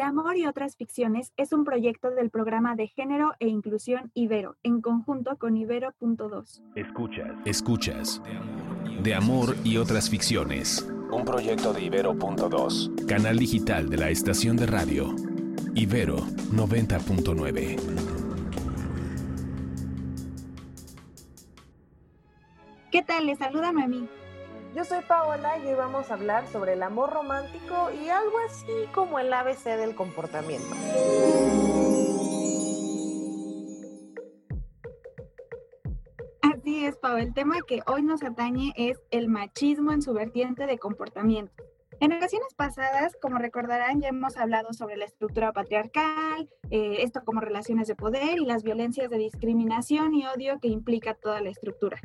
De Amor y otras ficciones es un proyecto del programa de género e inclusión Ibero, en conjunto con Ibero.2. Escuchas. Escuchas. De Amor y otras ficciones. Un proyecto de Ibero.2. Canal digital de la estación de radio. Ibero 90.9. ¿Qué tal? Les saluda Mami. Yo soy Paola y hoy vamos a hablar sobre el amor romántico y algo así como el ABC del comportamiento. Así es, Pau. El tema que hoy nos atañe es el machismo en su vertiente de comportamiento. En ocasiones pasadas, como recordarán, ya hemos hablado sobre la estructura patriarcal, eh, esto como relaciones de poder y las violencias de discriminación y odio que implica toda la estructura.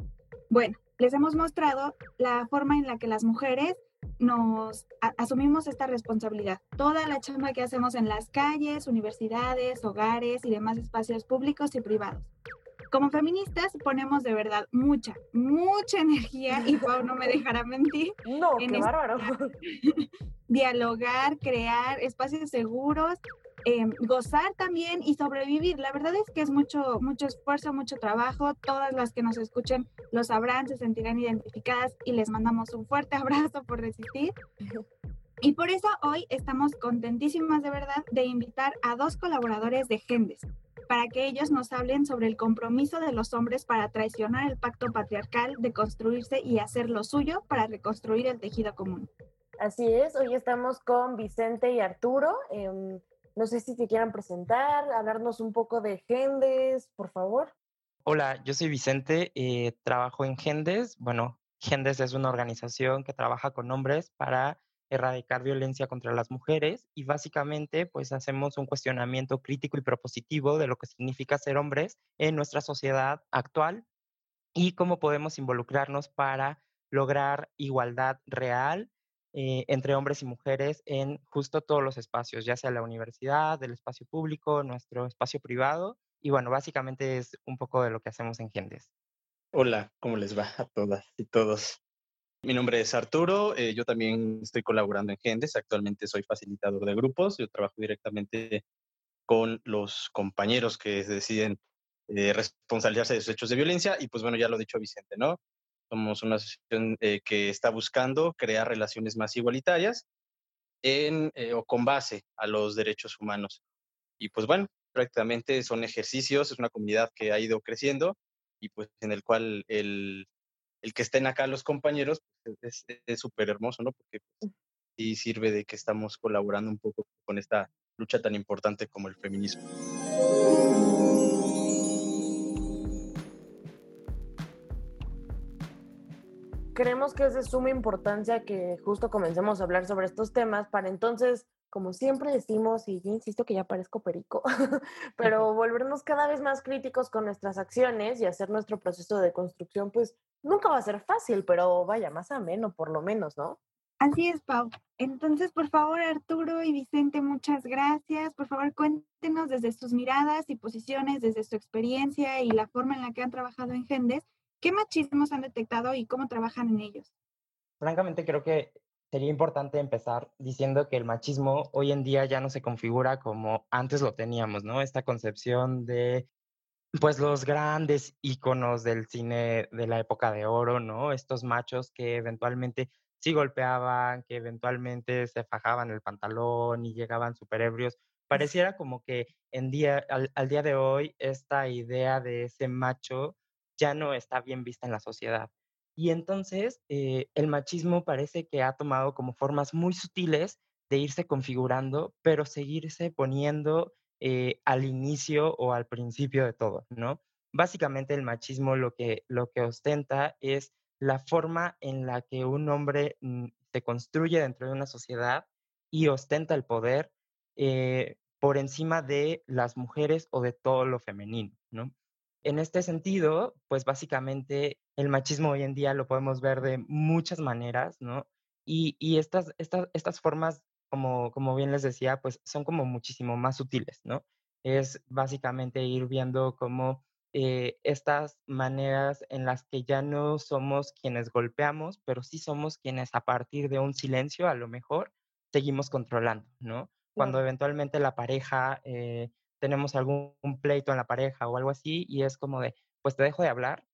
Bueno, les hemos mostrado la forma en la que las mujeres nos asumimos esta responsabilidad. Toda la chamba que hacemos en las calles, universidades, hogares y demás espacios públicos y privados. Como feministas ponemos de verdad mucha, mucha energía y Pau no me dejará mentir. No, qué bárbaro. Dialogar, crear espacios seguros Em, gozar también y sobrevivir. La verdad es que es mucho, mucho esfuerzo, mucho trabajo. Todas las que nos escuchen lo sabrán, se sentirán identificadas y les mandamos un fuerte abrazo por resistir. Y por eso hoy estamos contentísimas de verdad de invitar a dos colaboradores de Gendes para que ellos nos hablen sobre el compromiso de los hombres para traicionar el pacto patriarcal, de construirse y hacer lo suyo para reconstruir el tejido común. Así es, hoy estamos con Vicente y Arturo. Em, no sé si te quieran presentar, hablarnos un poco de Gendes, por favor. Hola, yo soy Vicente, eh, trabajo en Gendes. Bueno, Gendes es una organización que trabaja con hombres para erradicar violencia contra las mujeres y básicamente pues hacemos un cuestionamiento crítico y propositivo de lo que significa ser hombres en nuestra sociedad actual y cómo podemos involucrarnos para lograr igualdad real eh, entre hombres y mujeres en justo todos los espacios, ya sea la universidad, el espacio público, nuestro espacio privado. Y bueno, básicamente es un poco de lo que hacemos en Gendes. Hola, ¿cómo les va a todas y todos? Mi nombre es Arturo, eh, yo también estoy colaborando en Gendes, actualmente soy facilitador de grupos, yo trabajo directamente con los compañeros que deciden eh, responsabilizarse de sus hechos de violencia y pues bueno, ya lo ha dicho Vicente, ¿no? Somos una asociación eh, que está buscando crear relaciones más igualitarias en, eh, o con base a los derechos humanos. Y pues bueno, prácticamente son ejercicios, es una comunidad que ha ido creciendo y pues en el cual el, el que estén acá los compañeros pues, es súper hermoso, ¿no? Porque pues, sí sirve de que estamos colaborando un poco con esta lucha tan importante como el feminismo. Creemos que es de suma importancia que justo comencemos a hablar sobre estos temas para entonces, como siempre decimos, y yo insisto que ya parezco perico, pero volvernos cada vez más críticos con nuestras acciones y hacer nuestro proceso de construcción, pues nunca va a ser fácil, pero vaya, más ameno por lo menos, ¿no? Así es, Pau. Entonces, por favor, Arturo y Vicente, muchas gracias. Por favor, cuéntenos desde sus miradas y posiciones, desde su experiencia y la forma en la que han trabajado en Gendes, ¿Qué machismos han detectado y cómo trabajan en ellos? Francamente, creo que sería importante empezar diciendo que el machismo hoy en día ya no se configura como antes lo teníamos, ¿no? Esta concepción de pues los grandes íconos del cine de la época de oro, ¿no? Estos machos que eventualmente sí golpeaban, que eventualmente se fajaban el pantalón y llegaban super ebrios. Pareciera como que en día, al día de hoy esta idea de ese macho ya no está bien vista en la sociedad. Y entonces eh, el machismo parece que ha tomado como formas muy sutiles de irse configurando, pero seguirse poniendo eh, al inicio o al principio de todo, ¿no? Básicamente el machismo lo que, lo que ostenta es la forma en la que un hombre mm, se construye dentro de una sociedad y ostenta el poder eh, por encima de las mujeres o de todo lo femenino, ¿no? En este sentido, pues básicamente el machismo hoy en día lo podemos ver de muchas maneras, ¿no? Y, estas, estas, estas formas, como, como bien les decía, pues son como muchísimo más sutiles, ¿no? Es básicamente ir viendo cómo eh, estas maneras en las que ya no somos quienes golpeamos, pero sí somos quienes a partir de un silencio, a lo mejor, seguimos controlando, ¿no? cuando eventualmente la pareja, eh, tenemos algún pleito en la pareja o algo así, y es como de, pues te dejo de hablar,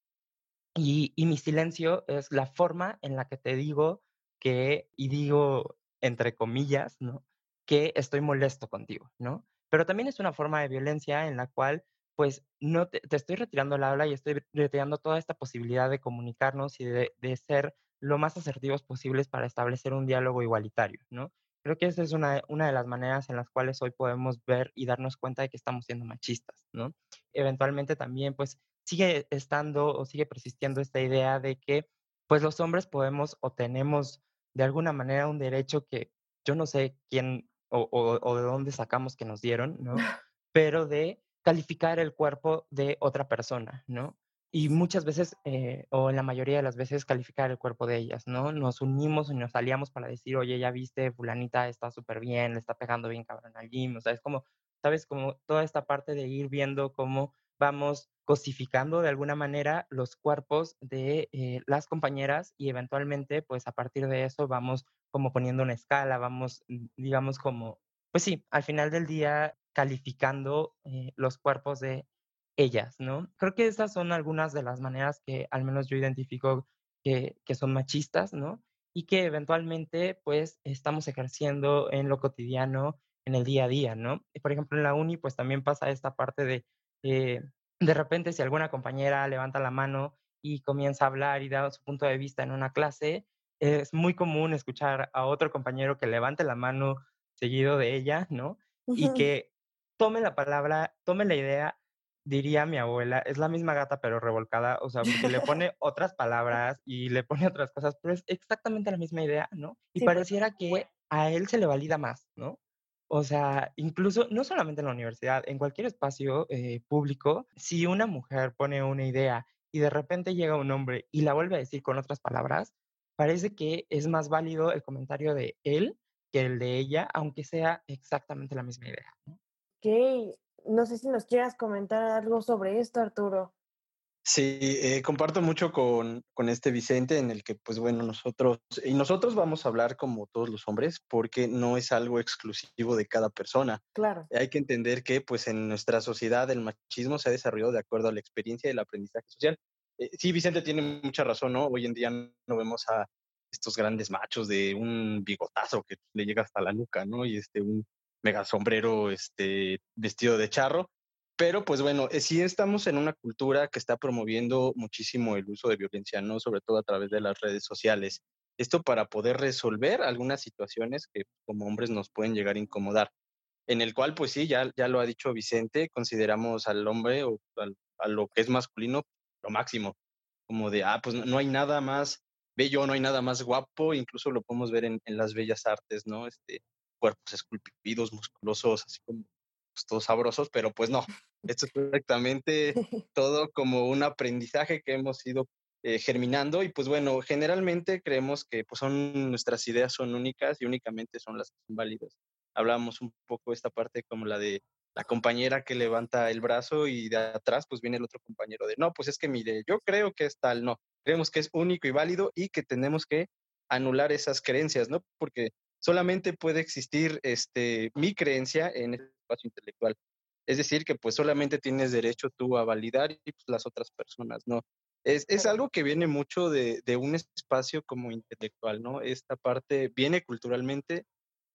y, y mi silencio es la forma en la que te digo que, y digo entre comillas, ¿no? Que estoy molesto contigo, ¿no? Pero también es una forma de violencia en la cual, pues, no te, te estoy retirando el habla y estoy retirando toda esta posibilidad de comunicarnos y de, de ser lo más asertivos posibles para establecer un diálogo igualitario, ¿no? Creo que esa es una, una de las maneras en las cuales hoy podemos ver y darnos cuenta de que estamos siendo machistas, ¿no? Eventualmente también, pues, sigue estando o sigue persistiendo esta idea de que, pues, los hombres podemos o tenemos de alguna manera un derecho que yo no sé quién o, o, de dónde sacamos que nos dieron, ¿no? Pero de calificar el cuerpo de otra persona, ¿no? Y muchas veces, eh, o en la mayoría de las veces, calificar el cuerpo de ellas, ¿no? Nos unimos y nos aliamos para decir, oye, ya viste, fulanita está súper bien, le está pegando bien cabrón al gym, o sea, es como, ¿sabes? Como toda esta parte de ir viendo cómo vamos cosificando de alguna manera los cuerpos de eh, las compañeras y eventualmente, pues a partir de eso vamos como poniendo una escala, vamos, mm, digamos, como, pues sí, al final del día calificando eh, los cuerpos de ellas, ¿no? Creo que esas son algunas de las maneras que al menos yo identifico que, que son machistas, ¿no? Y que eventualmente, pues, estamos ejerciendo en lo cotidiano, en el día a día, ¿no? Por ejemplo, en la uni, pues también pasa esta parte de eh, de repente si alguna compañera levanta la mano y comienza a hablar y da su punto de vista en una clase, es muy común escuchar a otro compañero que levante la mano seguido de ella, ¿no? Y que tome la palabra, tome la idea, diría mi abuela, es la misma gata pero revolcada, o sea, porque le pone otras palabras y le pone otras cosas, pero es exactamente la misma idea, ¿no? Y pareciera que a él se le valida más, ¿no? O sea, incluso, no solamente en la universidad, en cualquier espacio eh, público, si una mujer pone una idea y de repente llega un hombre y la vuelve a decir con otras palabras, parece que es más válido el comentario de él que el de ella, aunque sea exactamente la misma idea. Ok, no sé si nos quieras comentar algo sobre esto, Arturo. Sí, eh, comparto mucho con, con, este Vicente en el que, pues bueno, nosotros, y nosotros vamos a hablar como todos los hombres, porque no es algo exclusivo de cada persona. Claro. Hay que entender que, pues en nuestra sociedad, el machismo se ha desarrollado de acuerdo a la experiencia y el aprendizaje social. Eh, sí, Vicente tiene mucha razón, ¿no? Hoy en día no vemos a estos grandes machos de un bigotazo que le llega hasta la nuca, ¿no? Y este, un mega sombrero, este, vestido de charro pero pues bueno, eh, sí estamos en una cultura que está promoviendo muchísimo el uso de violencia, ¿no? Sobre todo a través de las redes sociales. Esto para poder resolver algunas situaciones que como hombres nos pueden llegar a incomodar. En el cual, pues sí, ya, ya lo ha dicho Vicente, consideramos al hombre o a lo que es masculino lo máximo. Como de, ah, pues no hay nada más bello, no hay nada más guapo, incluso lo podemos ver en, en las bellas artes, ¿no? Este, cuerpos esculpidos, musculosos, así como pues, todos sabrosos, pero pues no, esto es perfectamente todo como un aprendizaje que hemos ido eh, germinando y pues bueno, generalmente creemos que pues son nuestras ideas son únicas y únicamente son las que son válidas. Hablábamos un poco esta parte como la de la compañera que levanta el brazo y de atrás pues viene el otro compañero de, no, pues es que mire, yo creo que es tal, no, creemos que es único y válido y que tenemos que anular esas creencias, ¿no? Porque solamente puede existir este, mi creencia en el espacio intelectual. Es decir, que pues solamente tienes derecho tú a validar y pues, las otras personas, ¿no? Es, es algo que viene mucho de, de, un espacio como intelectual, ¿no? Esta parte viene culturalmente,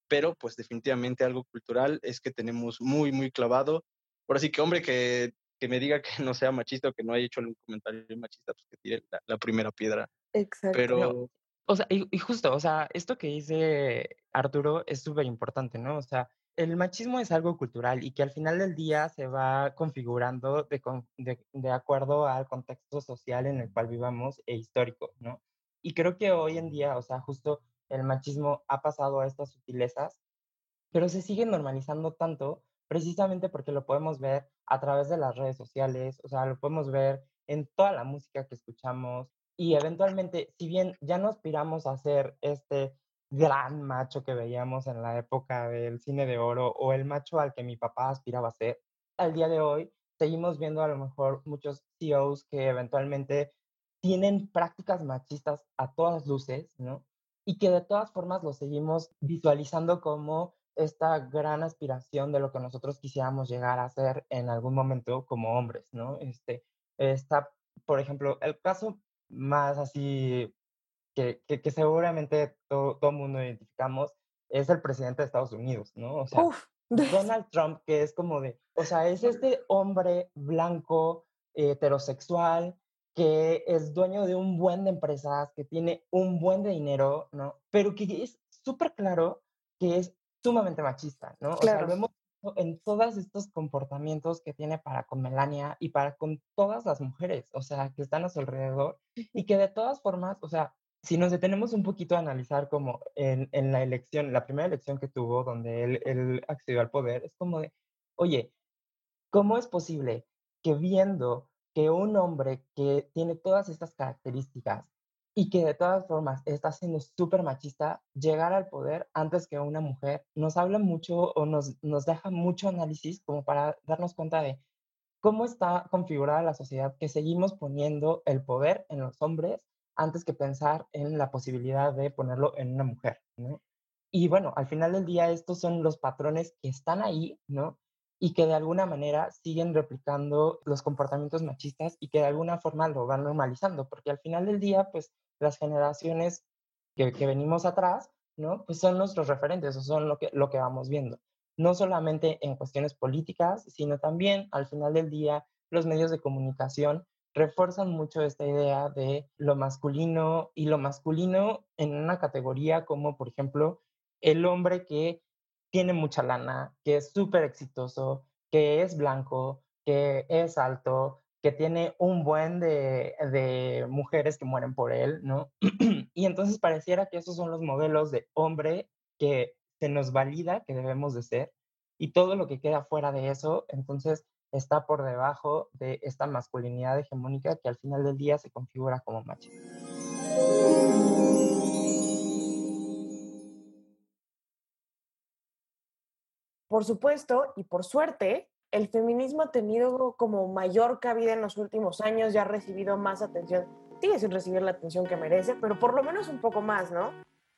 pero pues definitivamente algo cultural es que tenemos muy, muy clavado. Por así que, hombre, que, que me diga que no sea machista o que no haya hecho algún comentario machista, pues que tire la, la primera piedra. Exacto. Pero... O sea, y, justo, o sea, esto que dice Arturo es súper importante, ¿no? O sea, el machismo es algo cultural y que al final del día se va configurando de, de, acuerdo al contexto social en el cual vivamos e histórico, ¿no? Y creo que hoy en día, o sea, justo el machismo ha pasado a estas sutilezas, pero se sigue normalizando tanto precisamente porque lo podemos ver a través de las redes sociales, o sea, lo podemos ver en toda la música que escuchamos y eventualmente, si bien ya no aspiramos a ser este gran macho que veíamos en la época del cine de oro o el macho al que mi papá aspiraba a ser, al día de hoy seguimos viendo a lo mejor muchos CEOs que eventualmente tienen prácticas machistas a todas luces, ¿no? Y que de todas formas lo seguimos visualizando como esta gran aspiración de lo que nosotros quisiéramos llegar a ser en algún momento como hombres, ¿no? Este, está, por ejemplo, el caso más así que, que, seguramente todo el mundo identificamos es el presidente de Estados Unidos, ¿no? O sea, Donald Trump, que es como de, o sea, es este hombre blanco, heterosexual, que es dueño de un buen de empresas, que tiene un buen de dinero, ¿no? Pero que es súper claro que es sumamente machista, ¿no? O sea, lo vemos en todos estos comportamientos que tiene para con Melania y para con todas las mujeres, o sea, que están a su alrededor y que de todas formas, o sea, si nos detenemos un poquito a analizar como en, en la elección, la primera elección que tuvo donde él, él accedió al poder, es como de, oye, ¿cómo es posible que viendo que un hombre que tiene todas estas características y que de todas formas está siendo súper machista, llegar al poder antes que una mujer, nos habla mucho o nos, nos deja mucho análisis como para darnos cuenta de cómo está configurada la sociedad, que seguimos poniendo el poder en los hombres antes que pensar en la posibilidad de ponerlo en una mujer, ¿no? Y bueno, al final del día estos son los patrones que están ahí, ¿no? y que de alguna manera siguen replicando los comportamientos machistas y que de alguna forma lo van normalizando, porque al final del día, pues las generaciones que, venimos atrás, ¿no? Pues son nuestros referentes, o son lo que, lo que vamos viendo. No solamente en cuestiones políticas, sino también al final del día los medios de comunicación refuerzan mucho esta idea de lo masculino y lo masculino en una categoría como, por ejemplo, el hombre que tiene mucha lana, que es súper exitoso, que es blanco, que es alto, que tiene un buen de, de mujeres que mueren por él, ¿no? y entonces pareciera que esos son los modelos de hombre que se nos valida que debemos de ser y todo lo que queda fuera de eso, entonces está por debajo de esta masculinidad hegemónica que al final del día se configura como macho. Por supuesto, y por suerte, el feminismo ha tenido como mayor cabida en los últimos años, ya ha recibido más atención. Sigue sin recibir la atención que merece, pero por lo menos un poco más, ¿no?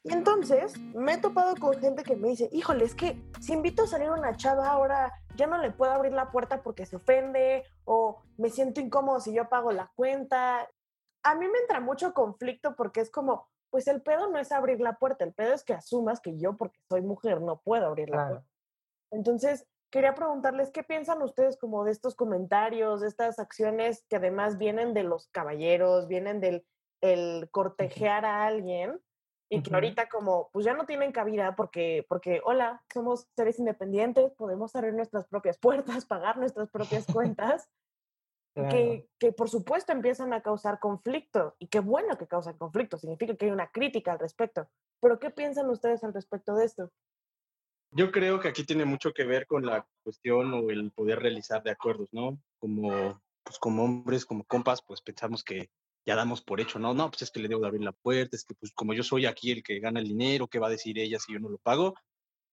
Y entonces me he topado con gente que me dice, híjole, es que si invito a salir una chava ahora ya no le puedo abrir la puerta porque se ofende o me siento incómodo si yo pago la cuenta. A mí me entra mucho conflicto porque es como, pues el pedo no es abrir la puerta, el pedo es que asumas que yo porque soy mujer no puedo abrir la puerta. Entonces, quería preguntarles qué piensan ustedes como de estos comentarios, de estas acciones que además vienen de los caballeros, vienen del el cortejear a alguien y que ahorita como pues ya no tienen cabida porque porque hola, somos seres independientes, podemos abrir nuestras propias puertas, pagar nuestras propias cuentas. Que, que por supuesto empiezan a causar conflicto y qué bueno que causan conflicto, significa que hay una crítica al respecto. Pero ¿qué piensan ustedes al respecto de esto? Yo creo que aquí tiene mucho que ver con la cuestión o el poder realizar de acuerdos, ¿no? Como, pues como hombres, como compas, pues pensamos que ya damos por hecho, ¿no? No, pues es que le debo de abrir la puerta, es que pues como yo soy aquí el que gana el dinero, ¿qué va a decir ella si yo no lo pago?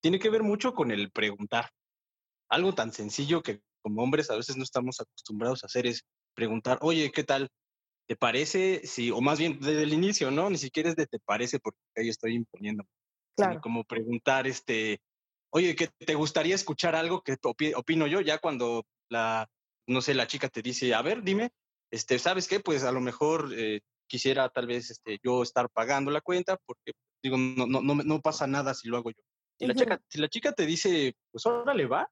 Tiene que ver mucho con el preguntar. Algo tan sencillo que como hombres a veces no estamos acostumbrados a hacer es preguntar, oye, ¿qué tal? ¿Te parece? Sí, o más bien desde el inicio, ¿no? Ni siquiera es de te parece porque ahí estoy imponiendo. Claro. como preguntar, este, oye, que te gustaría escuchar algo que opino yo ya cuando la, no sé, la chica te dice, a ver, dime, este, ¿sabes qué? Pues a lo mejor eh, quisiera tal vez este, yo estar pagando la cuenta porque, digo, no, no, no, no pasa nada si lo hago yo. Si, la chica, si la chica te dice, pues ahora le va,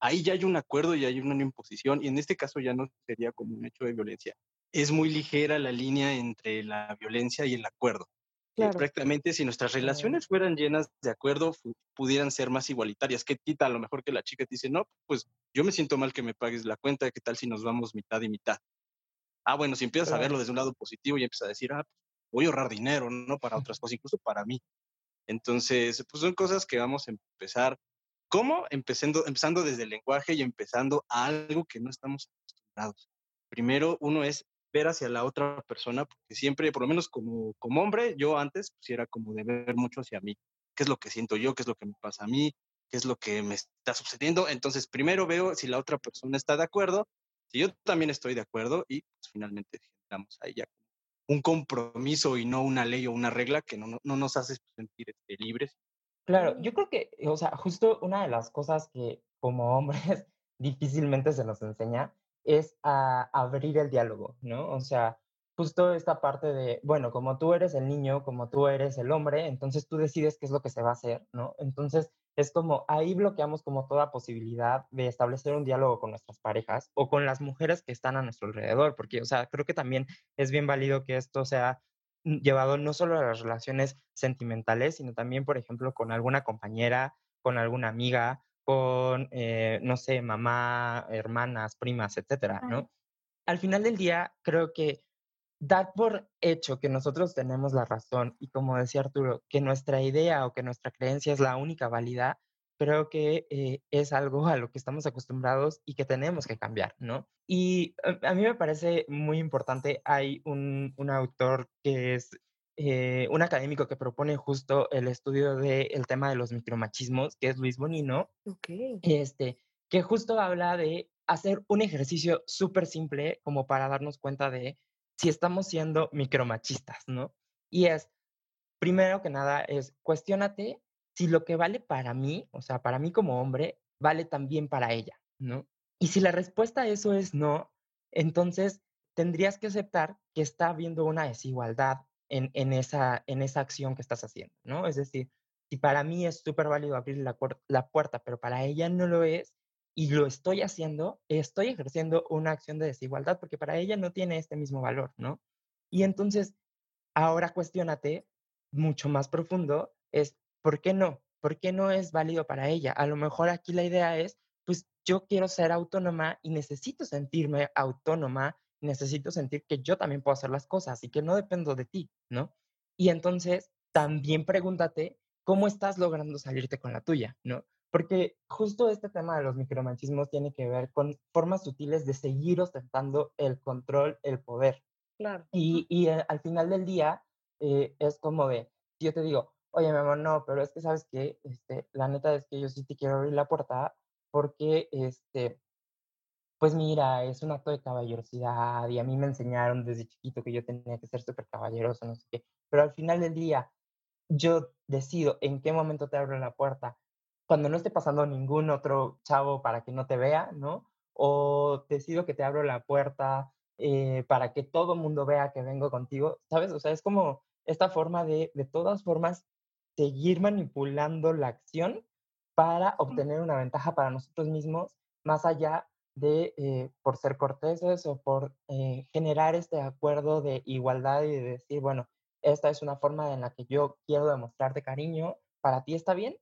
ahí ya hay un acuerdo y hay una imposición y en este caso ya no sería como un hecho de violencia. Es muy ligera la línea entre la violencia y el acuerdo. Eh, prácticamente si nuestras relaciones fueran llenas de acuerdo, pudieran ser más igualitarias. ¿Qué quita a lo mejor que la chica te dice, no, pues yo me siento mal que me pagues la cuenta, ¿qué tal si nos vamos mitad y mitad? Ah, bueno, si empiezas a verlo desde un lado positivo y empiezas a decir, ah, voy a ahorrar dinero, ¿no? Para otras cosas, incluso para mí. Entonces, pues son cosas que vamos a empezar. ¿Cómo? Empezando, empezando desde el lenguaje y empezando a algo que no estamos acostumbrados. Primero, uno es ver hacia la otra persona, porque siempre, por lo menos como, como hombre, yo antes pues era como de ver mucho hacia mí, qué es lo que siento yo, qué es lo que me pasa a mí, qué es lo que me está sucediendo. Entonces, primero veo si la otra persona está de acuerdo, si yo también estoy de acuerdo y pues, finalmente generamos ahí ya un compromiso y no una ley o una regla que no, no, nos hace sentir este, libres, Claro, yo creo que, o sea, justo una de las cosas que como hombres difícilmente se nos enseña es a abrir el diálogo, ¿no? O sea, justo esta parte de, bueno, como tú eres el niño, como tú eres el hombre, entonces tú decides qué es lo que se va a hacer, ¿no? Entonces es como ahí bloqueamos como toda posibilidad de establecer un diálogo con nuestras parejas o con las mujeres que están a nuestro alrededor, porque, o sea, creo que también es bien válido que esto sea llevado no solo a las relaciones sentimentales, sino también, por ejemplo, con alguna compañera, con alguna amiga, con, eh, no sé, mamá, hermanas, primas, etcétera, ¿no? Al final del día, creo que dar por hecho que nosotros tenemos la razón y como decía Arturo, que nuestra idea o que nuestra creencia es la única válida, creo que eh, es algo a lo que estamos acostumbrados y que tenemos que cambiar, ¿no? Y a, mí me parece muy importante, hay un, un autor que es eh, un académico que propone justo el estudio del tema de los micromachismos, que es Luis Bonino, okay. este, que justo habla de hacer un ejercicio súper simple como para darnos cuenta de si estamos siendo micromachistas, ¿no? Y es, primero que nada, es cuestionate si lo que vale para mí, o sea, para mí como hombre, vale también para ella, ¿no? Y si la respuesta a eso es no, entonces tendrías que aceptar que está habiendo una desigualdad en, esa, en esa acción que estás haciendo, ¿no? Es decir, si para mí es súper válido abrir la, la puerta, pero para ella no lo es, y lo estoy haciendo, estoy ejerciendo una acción de desigualdad porque para ella no tiene este mismo valor, ¿no? Y entonces, ahora cuestionate mucho más profundo, es, ¿por qué no? ¿Por qué no es válido para ella? A lo mejor aquí la idea es, pues yo quiero ser autónoma y necesito sentirme autónoma necesito sentir que yo también puedo hacer las cosas y que no dependo de ti, ¿no? Y entonces también pregúntate cómo estás logrando salirte con la tuya, ¿no? Porque justo este tema de los micromachismos tiene que ver con formas sutiles de seguir ostentando el control, el poder. Claro. Y, y eh, al final del día eh, es como de, si yo te digo, oye, mi amor, no, pero es que sabes que, este, la neta es que yo sí te quiero abrir la puerta porque, este, pues mira, es un acto de caballerosidad y a mí me enseñaron desde chiquito que yo tenía que ser súper caballeroso, no sé qué, pero al final del día yo decido en qué momento te abro la puerta, cuando no esté pasando ningún otro chavo para que no te vea, ¿no? O decido que te abro la puerta eh, para que todo el mundo vea que vengo contigo, ¿sabes? O sea, es como esta forma de, de todas formas, seguir manipulando la acción para obtener una ventaja para nosotros mismos, más allá de, eh, por ser corteses o por eh, generar este acuerdo de igualdad y de decir, bueno, esta es una forma en la que yo quiero demostrarte cariño, ¿para ti está bien?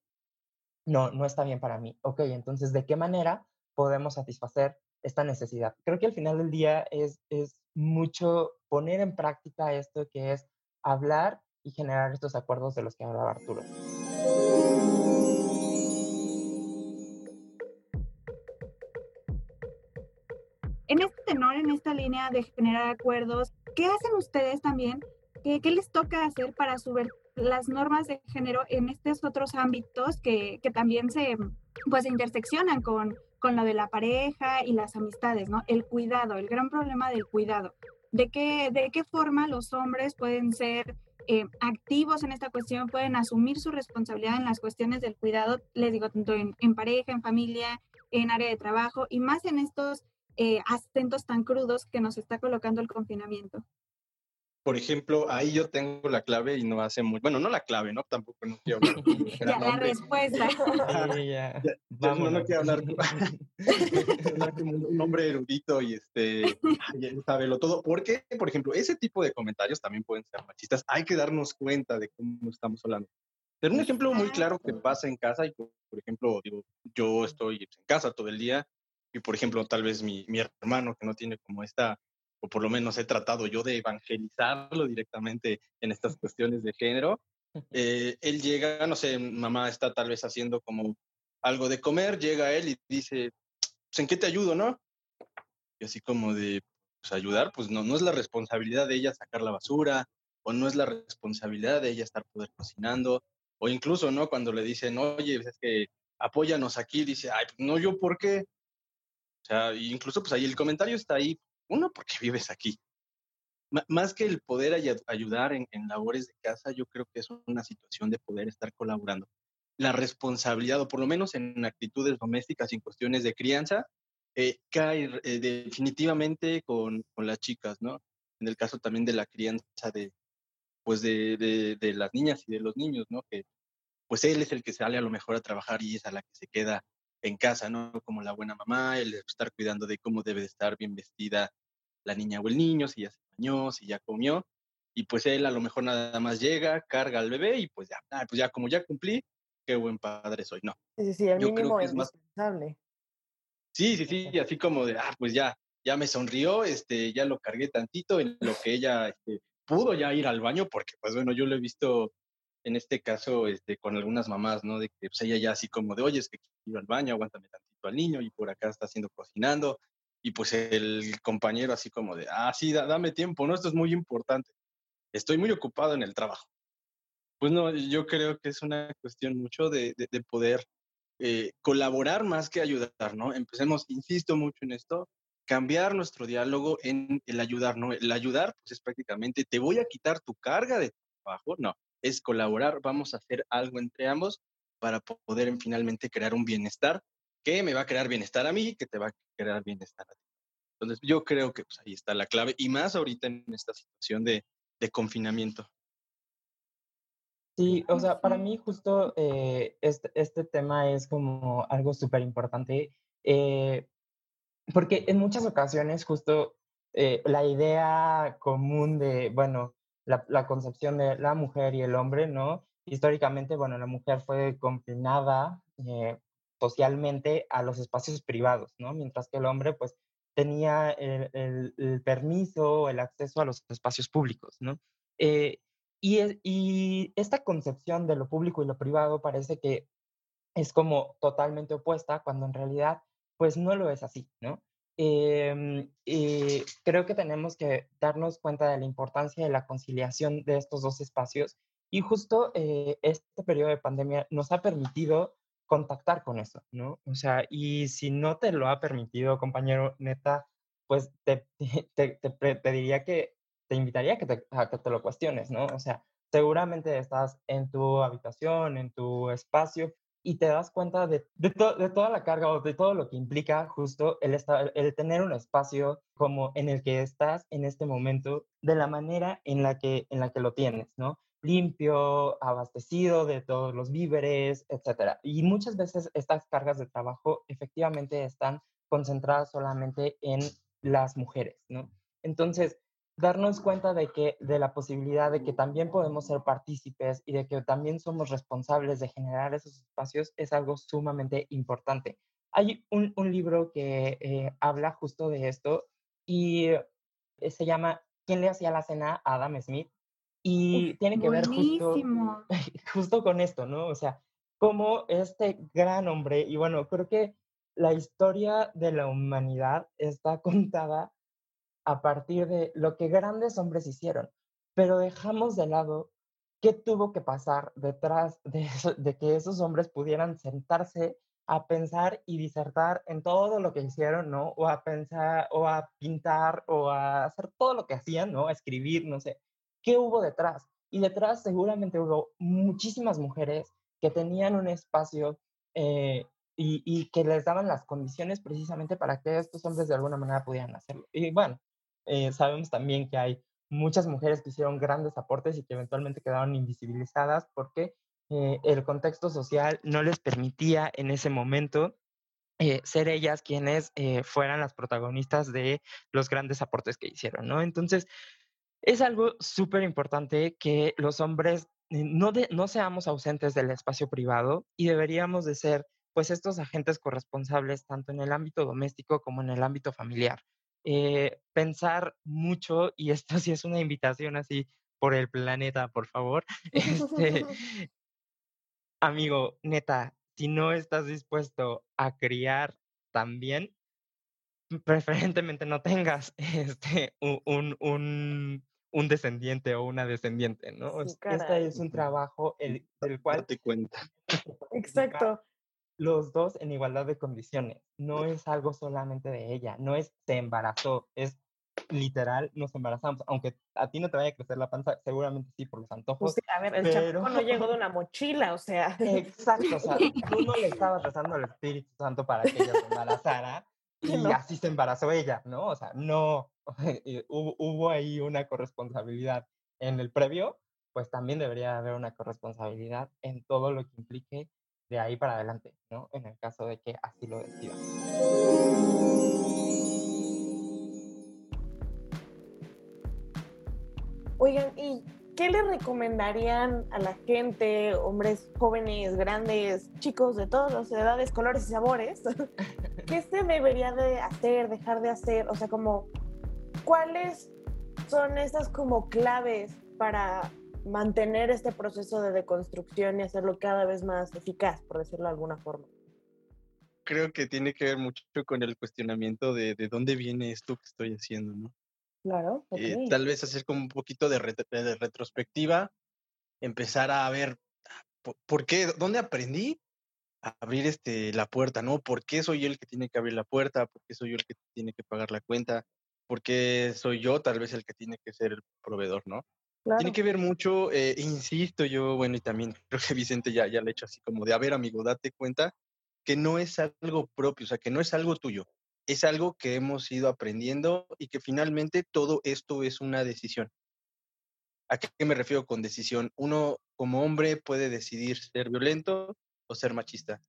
No, no está bien para mí. Ok, entonces, ¿de qué manera podemos satisfacer esta necesidad? Creo que al final del día es, es mucho poner en práctica esto que es hablar y generar estos acuerdos de los que hablaba Arturo. En esta línea de generar acuerdos, ¿qué hacen ustedes también? ¿Qué, qué les toca hacer para subir las normas de género en estos otros ámbitos que, que también se pues interseccionan con, con lo de la pareja y las amistades, ¿no? El cuidado, el gran problema del cuidado. ¿De qué, de qué forma los hombres pueden ser eh, activos en esta cuestión, pueden asumir su responsabilidad en las cuestiones del cuidado, les digo, tanto en, en pareja, en familia, en área de trabajo y más en estos eh, acentos tan crudos que nos está colocando el confinamiento. Por ejemplo, ahí yo tengo la clave y no hace muy, bueno, no la clave, ¿no? Tampoco no quiero hablar. ya, la respuesta. ya, no, no, quiero hablar, como un hombre erudito y este, sabe lo todo. Porque, por ejemplo, ese tipo de comentarios también pueden ser machistas. Hay que darnos cuenta de cómo estamos hablando. Pero un ejemplo muy claro que pasa en casa, y por, por ejemplo, digo, yo estoy en casa todo el día y por ejemplo, tal vez mi, mi hermano que no tiene como esta, o por lo menos he tratado yo de evangelizarlo directamente en estas cuestiones de género, eh, él llega, no sé, mamá está tal vez haciendo como algo de comer, llega él y dice, pues, ¿en qué te ayudo, no? Y así como de, pues ayudar, pues no, no es la responsabilidad de ella sacar la basura, o no es la responsabilidad de ella estar poder cocinando, o incluso, ¿no? Cuando le dicen, oye, es que apóyanos aquí, dice, ay, pues, no, yo, ¿por qué? Sea, incluso pues ahí el comentario está ahí, uno, porque vives aquí. más que el poder ayudar en, labores de casa, yo creo que es una situación de poder estar colaborando. la responsabilidad, o por lo menos en actitudes domésticas y en cuestiones de crianza, eh, cae eh, definitivamente con, con, las chicas, ¿no? En el caso también de la crianza de, pues de, de, de, las niñas y de los niños, ¿no? Que pues él es el que sale a lo mejor a trabajar y es a la que se queda en casa, ¿no? Como la buena mamá, el estar cuidando de cómo debe de estar bien vestida la niña o el niño, si ya se bañó, si ya comió, y pues él a lo mejor nada más llega, carga al bebé y pues ya, ah, pues ya como ya cumplí, qué buen padre soy, no. Sí, sí, el mínimo es indispensable. Sí, sí, sí, así como de, ah, pues ya, ya me sonrió, este, ya lo cargué tantito en lo que ella este, pudo ya ir al baño, porque pues bueno, yo lo he visto en este caso este, con algunas mamás, ¿no? De que pues ella ya así como de, oye, es que quiero al baño, aguántame tantito al niño y por acá está haciendo cocinando. Y pues el compañero así como de, ah, sí, dame tiempo, ¿no? Esto es muy importante. Estoy muy ocupado en el trabajo. Pues no, yo creo que es una cuestión mucho de, de, poder eh, colaborar más que ayudar, ¿no? Empecemos, insisto mucho en esto, cambiar nuestro diálogo en el ayudar, ¿no? El ayudar, pues es prácticamente, te voy a quitar tu carga de trabajo, no, es colaborar, vamos a hacer algo entre ambos para poder finalmente crear un bienestar que me va a crear bienestar a mí, que te va a crear bienestar a ti. Entonces, yo creo que pues, ahí está la clave, y más ahorita en esta situación de, de confinamiento. Sí, o sea, para mí justo eh, este, este, tema es como algo súper importante, eh, porque en muchas ocasiones justo eh, la idea común de, bueno, la, concepción de la mujer y el hombre, ¿no? Históricamente, bueno, la mujer fue confinada eh, socialmente a los espacios privados, ¿no? Mientras que el hombre, pues, tenía el, el, permiso, el acceso a los espacios públicos, ¿no? Eh, y, y esta concepción de lo público y lo privado parece que es como totalmente opuesta, cuando en realidad, pues, no lo es así, ¿no? Eh, y creo que tenemos que darnos cuenta de la importancia de la conciliación de estos dos espacios y justo eh, este periodo de pandemia nos ha permitido contactar con eso, ¿no? O sea, y si no te lo ha permitido, compañero, neta, pues te, te, te pediría que, te invitaría a que te, a que te lo cuestiones, ¿no? O sea, seguramente estás en tu habitación, en tu espacio, y te das cuenta de, de, toda la carga o de todo lo que implica justo el, estar, el tener un espacio como en el que estás en este momento de la manera en la que, en la que lo tienes, ¿no? Limpio, abastecido de todos los víveres, etc. Y muchas veces estas cargas de trabajo efectivamente están concentradas solamente en las mujeres, ¿no? Entonces, darnos cuenta de que de la posibilidad de que también podemos ser partícipes y de que también somos responsables de generar esos espacios es algo sumamente importante. Hay un, un libro que eh, habla justo de esto y eh, se llama ¿Quién le hacía la cena a Adam Smith? Y tiene que ver justo, justo con esto, ¿no? O sea, como este gran hombre, y bueno, creo que la historia de la humanidad está contada a partir de lo que grandes hombres hicieron, pero dejamos de lado qué tuvo que pasar detrás de, de que esos hombres pudieran sentarse a pensar y disertar en todo lo que hicieron, ¿no? O a pensar, o a pintar, o a hacer todo lo que hacían, ¿no? A escribir, no sé. ¿Qué hubo detrás? Y detrás seguramente hubo muchísimas mujeres que tenían un espacio eh, y, y, que les daban las condiciones precisamente para que estos hombres de alguna manera pudieran hacerlo. Y bueno, eh, sabemos también que hay muchas mujeres que hicieron grandes aportes y que eventualmente quedaron invisibilizadas porque eh, el contexto social no les permitía en ese momento eh, ser ellas quienes fueran las protagonistas de los grandes aportes que hicieron, ¿no? Entonces, es algo súper importante que los hombres no, no seamos ausentes del espacio privado y deberíamos de ser pues estos agentes corresponsables tanto en el ámbito doméstico como en el ámbito familiar. Eh, pensar mucho, y esto sí es una invitación así por el planeta, por favor. Este, amigo, neta, si no estás dispuesto a criar también, preferentemente no tengas este, un, un, un descendiente o una descendiente, ¿no? este es un trabajo el, del cual... cuenta. Exacto los dos en igualdad de condiciones. No es algo solamente de ella, no es se embarazó, es literal nos embarazamos. Aunque a ti no te vaya a crecer la panza, seguramente sí por los antojos. Pues a ver, el pero... no llegó de una mochila, o sea. Exacto, o sea, tú no le estabas rezando al Espíritu Santo para que ella se embarazara y así se embarazó ella, ¿no? O sea, no, eh, hubo, hubo ahí una corresponsabilidad en el previo, pues también debería haber una corresponsabilidad en todo lo que implique de ahí para adelante, ¿no? En el caso de que así lo decida. Oigan, ¿y qué le recomendarían a la gente, hombres jóvenes, grandes, chicos de todas las edades, colores y sabores? ¿Qué se debería de hacer, dejar de hacer? O sea, como, ¿cuáles son esas como claves para mantener este proceso de deconstrucción y hacerlo cada vez más eficaz, por decirlo de alguna forma? Creo que tiene que ver mucho con el cuestionamiento de, de dónde viene esto que estoy haciendo, ¿no? Claro. Eh, tal vez hacer como un poquito de, retrospectiva, empezar a ver por, qué, dónde aprendí a abrir este, la puerta, ¿no? ¿Por qué soy yo el que tiene que abrir la puerta? ¿Por qué soy yo el que tiene que pagar la cuenta? ¿Por qué soy yo tal vez el que tiene que ser el proveedor, ¿no? Tiene que ver mucho, eh, insisto yo, bueno, y también creo que Vicente ya, ya le ha hecho así como de, a ver, amigo, date cuenta que no es algo propio, o sea, que no es algo tuyo es algo que hemos ido aprendiendo y que finalmente todo esto es una decisión. ¿A qué me refiero con decisión? Uno como hombre puede decidir ser violento o ser machista.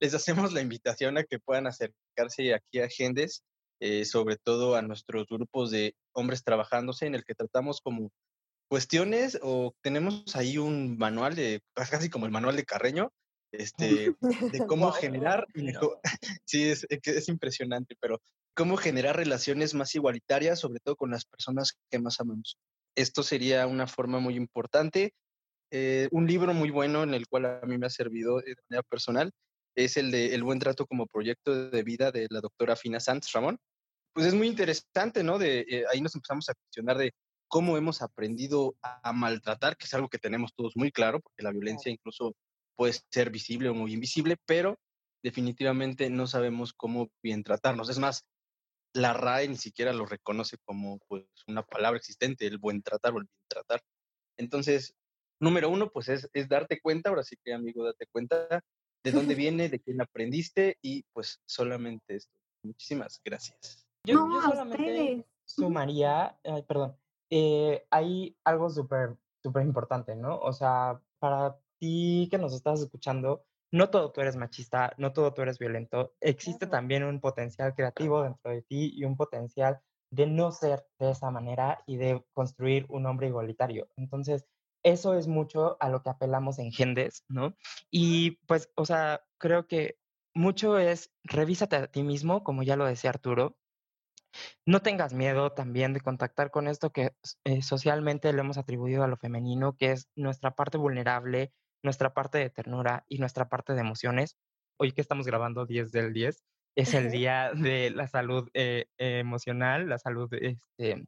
Les hacemos la invitación a que puedan acercarse aquí a Gendes, eh, sobre todo a nuestros grupos de hombres trabajándose, en el que tratamos como cuestiones o tenemos ahí un manual de, casi como el manual de Carreño, este, de cómo generar, sí, es, es impresionante, pero cómo generar relaciones más igualitarias, sobre todo con las personas que más amamos. Esto sería una forma muy importante. Eh, un libro muy bueno en el cual a mí me ha servido de manera personal es el de El buen trato como proyecto de vida de la doctora Fina Sanz Ramón. Pues es muy interesante, ¿no? De, eh, ahí nos empezamos a cuestionar de cómo hemos aprendido a maltratar, que es algo que tenemos todos muy claro, porque la violencia incluso puede ser visible o muy invisible, pero definitivamente no sabemos cómo bien tratarnos. Es más, la RAE ni siquiera lo reconoce como pues, una palabra existente, el buen tratar o el bien tratar. Entonces, número uno, pues es, es darte cuenta, ahora sí que amigo, date cuenta de dónde viene, de quién aprendiste y pues solamente esto. Muchísimas gracias. Yo, solamente sumaría, perdón, eh, hay algo súper, súper importante, ¿no? O sea, para ti que nos estás escuchando, no todo tú eres machista, no todo tú eres violento. Existe también un potencial creativo dentro de ti y un potencial de no ser de esa manera y de construir un hombre igualitario. Entonces, eso es mucho a lo que apelamos en Gendes, ¿no? Y pues, o sea, creo que mucho es revísate a ti mismo, como ya lo decía Arturo. No tengas miedo también de contactar con esto que eh, socialmente le hemos atribuido a lo femenino, que es nuestra parte vulnerable, nuestra parte de ternura y nuestra parte de emociones. Hoy que estamos grabando 10 del 10, es el día de la salud eh, emocional, la salud este,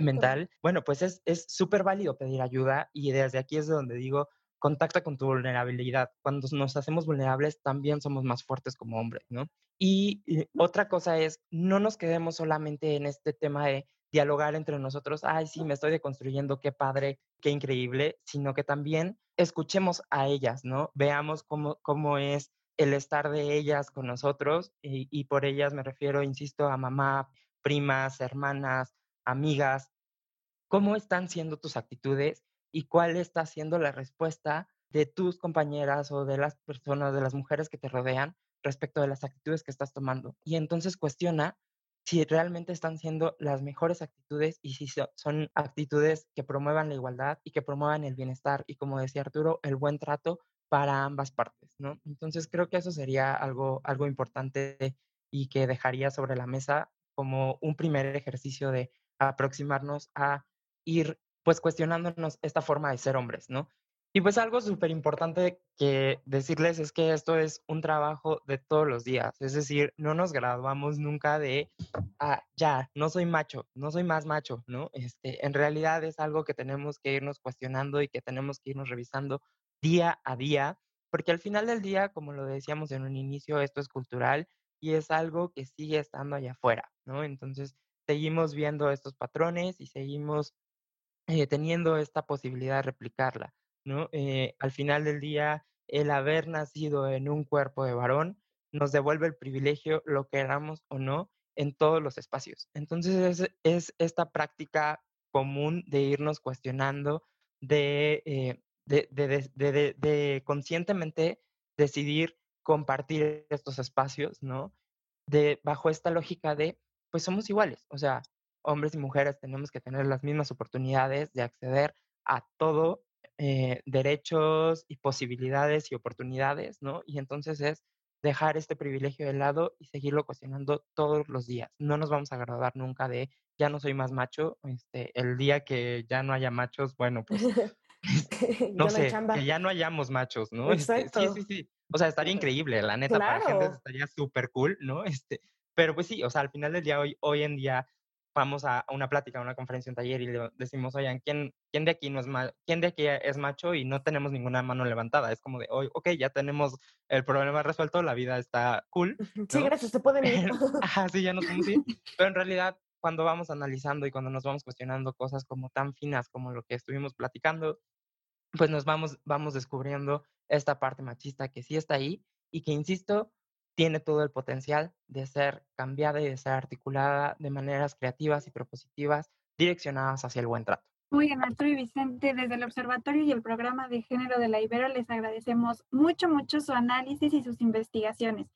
mental. Bueno, pues es súper válido pedir ayuda y desde aquí es donde digo, contacta con tu vulnerabilidad. Cuando nos hacemos vulnerables, también somos más fuertes como hombres, ¿no? Y, y otra cosa es, no nos quedemos solamente en este tema de dialogar entre nosotros, ay, sí, me estoy deconstruyendo, qué padre, qué increíble, sino que también escuchemos a ellas, ¿no? Veamos cómo, cómo es el estar de ellas con nosotros y, por ellas me refiero, insisto, a mamá, primas, hermanas, amigas, cómo están siendo tus actitudes y cuál está siendo la respuesta de tus compañeras o de las personas, de las mujeres que te rodean respecto de las actitudes que estás tomando. Y entonces cuestiona si realmente están siendo las mejores actitudes y si son actitudes que promuevan la igualdad y que promuevan el bienestar y como decía Arturo, el buen trato para ambas partes, ¿no? Entonces creo que eso sería algo, algo importante y que dejaría sobre la mesa como un primer ejercicio de aproximarnos a ir pues cuestionándonos esta forma de ser hombres, ¿no? Y pues algo súper importante que decirles es que esto es un trabajo de todos los días, es decir, no nos graduamos nunca de, ah, ya, no soy macho, no soy más macho, ¿no? Este, en realidad es algo que tenemos que irnos cuestionando y que tenemos que irnos revisando día a día, porque al final del día, como lo decíamos en un inicio, esto es cultural y es algo que sigue estando allá afuera, ¿no? Entonces, seguimos viendo estos patrones y seguimos eh, teniendo esta posibilidad de replicarla, ¿no? Eh, al final del día, el haber nacido en un cuerpo de varón nos devuelve el privilegio, lo queramos o no, en todos los espacios. Entonces es, es esta práctica común de irnos cuestionando, de, eh, de, de, de, conscientemente decidir compartir estos espacios, ¿no? De, bajo esta lógica de, pues somos iguales, o sea, hombres y mujeres tenemos que tener las mismas oportunidades de acceder a todo, eh, derechos y posibilidades y oportunidades, ¿no? Y entonces es dejar este privilegio de lado y seguirlo cuestionando todos los días. No nos vamos a graduar nunca de ya no soy más macho. Este, el día que ya no haya machos, bueno, pues no sé, que ya no hayamos machos, ¿no? Este, sí, sí, sí. O sea, estaría increíble, la neta, para gente estaría súper cool, ¿no? Este, pero pues sí, o sea, al final del día, hoy, hoy en día, vamos a una plática, a una conferencia, un taller y le decimos, oigan, ¿quién, ¿quién de aquí no es quién de aquí es macho y no tenemos ninguna mano levantada? Es como de, hoy, ok, ya tenemos el problema resuelto, la vida está cool. Sí, gracias, se pueden ir. Ajá, sí, ya nos podemos ir. Pero en realidad, cuando vamos analizando y cuando nos vamos cuestionando cosas como tan finas como lo que estuvimos platicando, pues nos vamos, vamos descubriendo esta parte machista que sí está ahí y que, insisto, tiene todo el potencial de ser cambiada y de ser articulada de maneras creativas y propositivas direccionadas hacia el buen trato. Muy bien, Arturo y Vicente, desde el Observatorio y el Programa de Género de la Ibero les agradecemos mucho, mucho su análisis y sus investigaciones.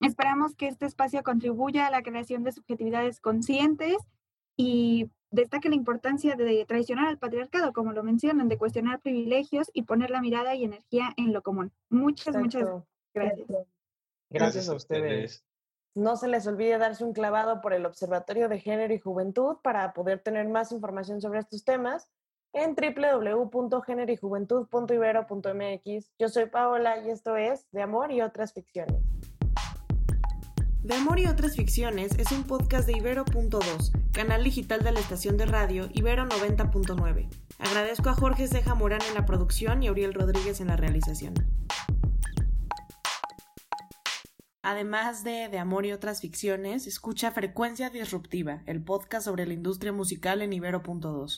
Esperamos que este espacio contribuya a la creación de subjetividades conscientes y destaque la importancia de traicionar al patriarcado, como lo mencionan, de cuestionar privilegios y poner la mirada y energía en lo común. Muchas, muchas gracias. Gracias, a ustedes. No se les olvide darse un clavado por el Observatorio de Género y Juventud para poder tener más información sobre estos temas en www.generyjuventud.ibero.mx. Yo soy Paola y esto es De Amor y otras ficciones. De Amor y otras ficciones es un podcast de Ibero.2, canal digital de la estación de radio Ibero 90.9. Agradezco a Jorge Ceja Morán en la producción y Auriel Rodríguez en la realización. Además de De Amor y otras ficciones, escucha Frecuencia Disruptiva, el podcast sobre la industria musical en Ibero.2.